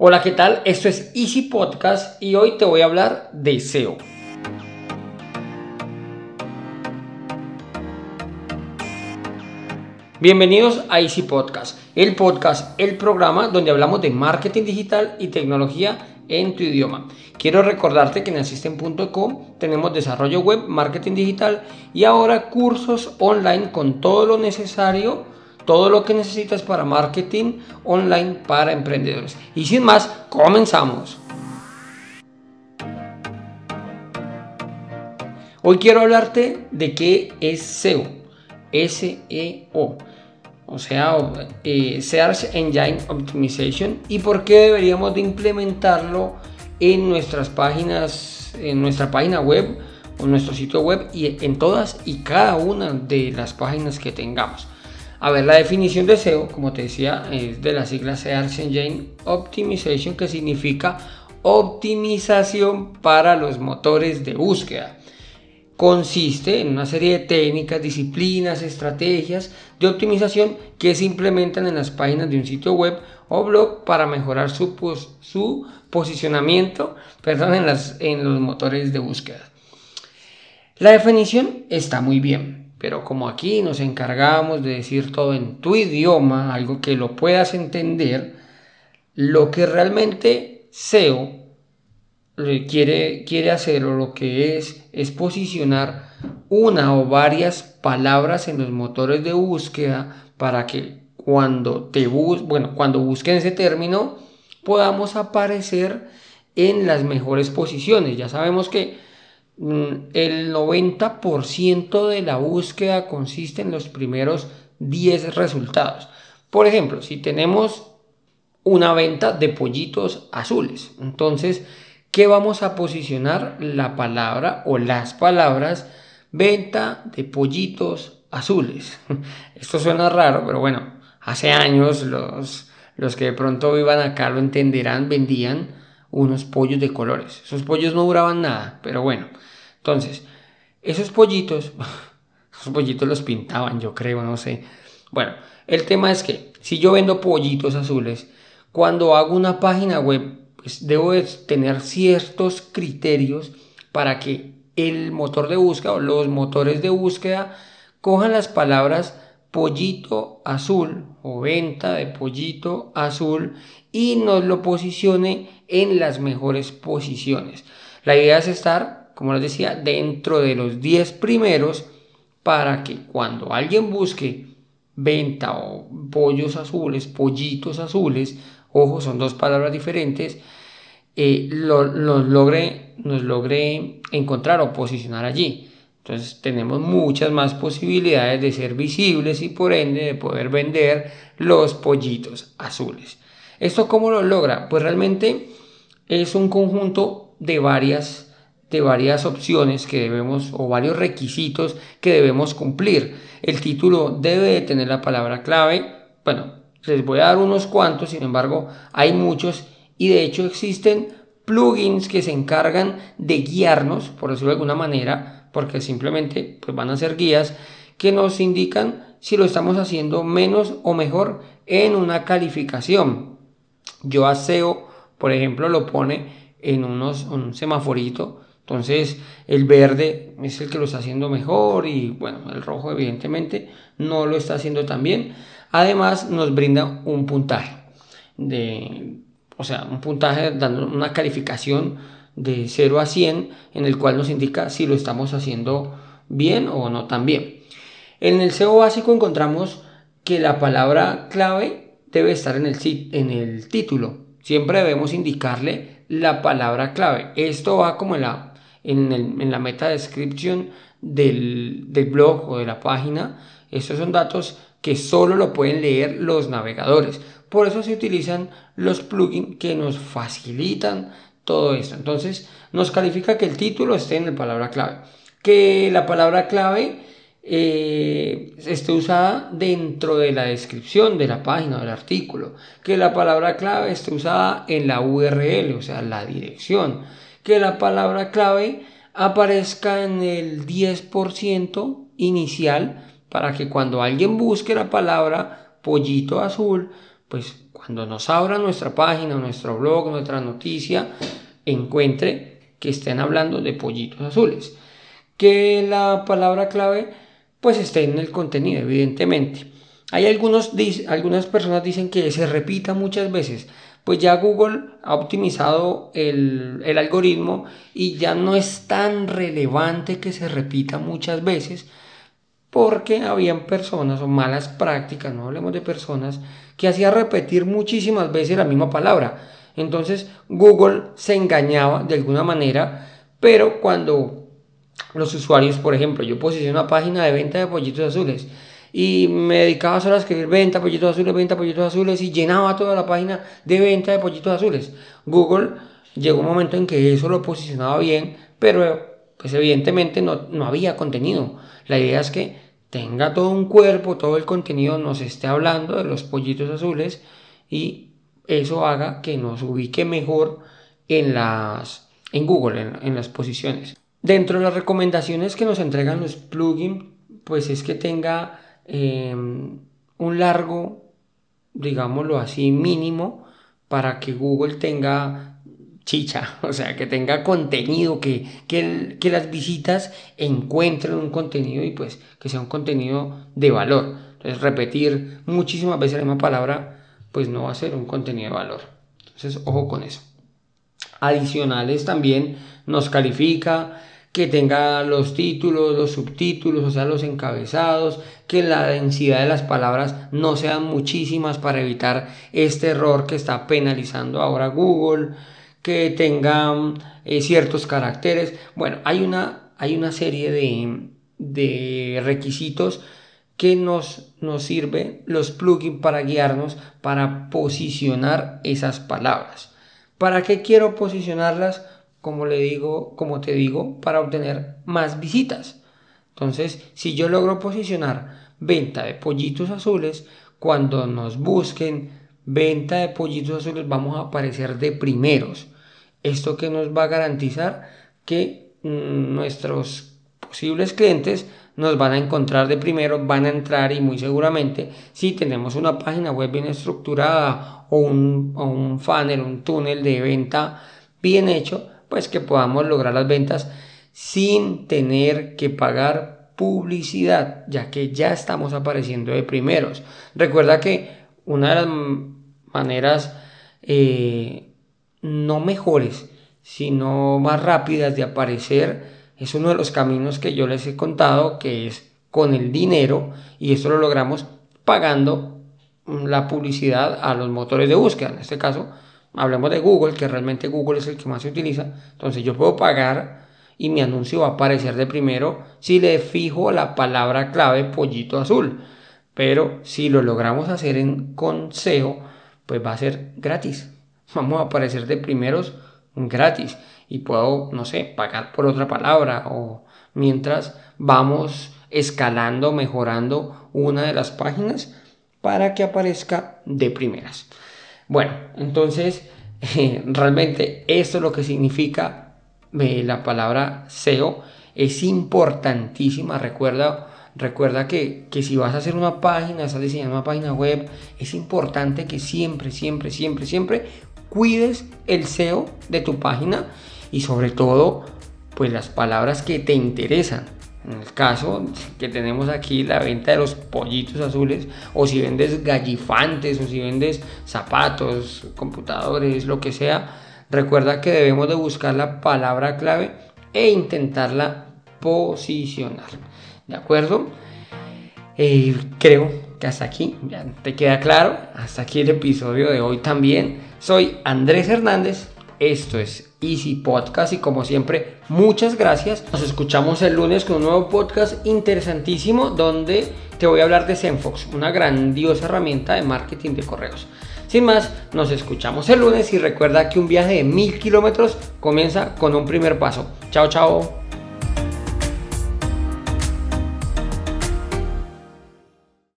Hola, ¿qué tal? Esto es Easy Podcast y hoy te voy a hablar de SEO. Bienvenidos a Easy Podcast, el podcast, el programa donde hablamos de marketing digital y tecnología en tu idioma. Quiero recordarte que en asisten.com tenemos desarrollo web, marketing digital y ahora cursos online con todo lo necesario, todo lo que necesitas para marketing online para emprendedores. Y sin más, comenzamos. Hoy quiero hablarte de qué es SEO. S-E-O o sea, Search Engine Optimization, y por qué deberíamos de implementarlo en nuestras páginas, en nuestra página web o nuestro sitio web y en todas y cada una de las páginas que tengamos. A ver, la definición de SEO, como te decía, es de la sigla Search Engine Optimization, que significa optimización para los motores de búsqueda consiste en una serie de técnicas, disciplinas, estrategias de optimización que se implementan en las páginas de un sitio web o blog para mejorar su, posicionamiento perdón, en los motores de búsqueda. La definición está muy bien, pero como aquí nos encargamos de decir todo en tu idioma, algo que lo puedas entender, lo que realmente SEO quiere, quiere hacer o lo que es es posicionar una o varias palabras en los motores de búsqueda para que cuando te bus bueno, cuando busquen ese término podamos aparecer en las mejores posiciones. Ya sabemos que el 90% de la búsqueda consiste en los primeros 10 resultados. Por ejemplo, si tenemos una venta de pollitos azules, entonces que vamos a posicionar la palabra o las palabras venta de pollitos azules. Esto suena raro, pero bueno, hace años los, los que de pronto vivan acá lo entenderán, vendían unos pollos de colores. Esos pollos no duraban nada, pero bueno. Entonces, esos pollitos, esos pollitos los pintaban, yo creo, no sé. Bueno, el tema es que si yo vendo pollitos azules, cuando hago una página web pues, debo tener ciertos criterios para que el motor de búsqueda o los motores de búsqueda cojan las palabras pollito azul o venta de pollito azul y nos lo posicione en las mejores posiciones. La idea es estar, como les decía, dentro de los 10 primeros para que cuando alguien busque venta o pollos azules, pollitos azules, ojo, son dos palabras diferentes, eh, logre, nos logre encontrar o posicionar allí. Entonces tenemos muchas más posibilidades de ser visibles y por ende de poder vender los pollitos azules. ¿Esto cómo lo logra? Pues realmente es un conjunto de varias, de varias opciones que debemos o varios requisitos que debemos cumplir. El título debe tener la palabra clave. Bueno, les voy a dar unos cuantos, sin embargo hay muchos y de hecho existen plugins que se encargan de guiarnos, por decirlo de alguna manera, porque simplemente pues, van a ser guías que nos indican si lo estamos haciendo menos o mejor en una calificación. Yo a por ejemplo, lo pone en unos, un semaforito. Entonces el verde es el que lo está haciendo mejor y bueno, el rojo evidentemente no lo está haciendo tan bien. Además nos brinda un puntaje de o sea, un puntaje dando una calificación de 0 a 100 en el cual nos indica si lo estamos haciendo bien o no tan bien. En el SEO básico encontramos que la palabra clave debe estar en el, en el título. Siempre debemos indicarle la palabra clave. Esto va como en la, en, la meta description del, del blog o de la página. Estos son datos que solo lo pueden leer los navegadores. Por eso se utilizan los plugins que nos facilitan todo esto. Entonces nos califica que el título esté en la palabra clave. Que la palabra clave eh, esté usada dentro de la descripción de la página del artículo. Que la palabra clave esté usada en la URL, o sea, la dirección. Que la palabra clave aparezca en el 10% inicial para que cuando alguien busque la palabra pollito azul pues cuando nos abra nuestra página, nuestro blog, nuestra noticia, encuentre que estén hablando de pollitos azules. Que la palabra clave pues esté en el contenido, evidentemente. Hay algunos, algunas personas dicen que se repita muchas veces pues ya Google ha optimizado el, algoritmo y ya no es tan relevante que se repita muchas veces porque habían personas o malas prácticas, no hablemos de personas, que hacían repetir muchísimas veces la misma palabra. Entonces Google se engañaba de alguna manera, pero cuando los usuarios, por ejemplo, yo posiciono una página de venta de pollitos azules y me dedicaba solo a escribir venta, pollitos azules, venta, pollitos azules y llenaba toda la página de venta de pollitos azules. Google llegó un momento en que eso lo posicionaba bien, pero pues evidentemente no, no había contenido. La idea es que tenga todo un cuerpo, todo el contenido nos esté hablando de los pollitos azules y eso haga que nos ubique mejor en las en Google, en, las posiciones. Dentro de las recomendaciones que nos entregan los plugins, pues es que tenga Em, un largo, digámoslo así, mínimo para que Google tenga chicha, o sea, que tenga contenido, que, que, que, las visitas encuentren un contenido y pues que sea un contenido de valor. Entonces, repetir muchísimas veces la misma palabra, pues no va a ser un contenido de valor. Entonces, ojo con eso. Adicionales también nos califica, que tenga los títulos, los subtítulos, o sea, los encabezados, que la densidad de las palabras no sean muchísimas para evitar este error que está penalizando ahora Google, que tenga eh, ciertos caracteres. Bueno, hay una, hay una serie de, de requisitos que nos, nos sirven los plugins para guiarnos para posicionar esas palabras. ¿Para qué quiero posicionarlas? como le digo, como te digo, para obtener más visitas. Entonces, si yo logro posicionar venta de pollitos azules, cuando nos busquen venta de pollitos azules, vamos a aparecer de primeros. Esto que nos va a garantizar que mm, nuestros posibles clientes nos van a encontrar de primero, van a entrar y muy seguramente si tenemos una página web bien estructurada o un, un funnel, un túnel de venta bien hecho, pues que podamos lograr las ventas sin tener que pagar publicidad, ya que ya estamos apareciendo de primeros. Recuerda que una de las maneras eh, no mejores, sino más rápidas de aparecer es uno de los caminos que yo les he contado, que es con el dinero, y esto lo logramos pagando la publicidad a los motores de búsqueda, en este caso hablemos de Google, que realmente Google es el que más se utiliza, entonces yo puedo pagar y mi anuncio va a aparecer de primero si le fijo la palabra clave pollito azul. Pero si lo logramos hacer en con SEO, pues va a ser gratis. Vamos a aparecer de primeros gratis y puedo, no sé, pagar por otra palabra o mientras vamos escalando, mejorando una de las páginas para que aparezca de primeras. Bueno, entonces realmente esto es lo que significa eh, la palabra SEO. Es importantísima, recuerda, recuerda que, que si vas a hacer una página, estás diseñando una página web, es importante que siempre, siempre, siempre, siempre cuides el SEO de tu página y sobre todo pues las palabras que te interesan en el caso que tenemos aquí la venta de los pollitos azules, o si vendes gallifantes, o si vendes zapatos, computadores, lo que sea, recuerda que debemos de buscar la palabra clave e intentarla posicionar. ¿De acuerdo? Eh, creo que hasta aquí ya te queda claro. Hasta aquí el episodio de hoy también. Soy Andrés Hernández esto es Easy Podcast y como siempre, muchas gracias. Nos escuchamos el lunes con un nuevo podcast interesantísimo donde te voy a hablar de Zenfox, una grandiosa herramienta de marketing de correos. Sin más, nos escuchamos el lunes y recuerda que un viaje de mil kilómetros comienza con un primer paso. Chao, chao.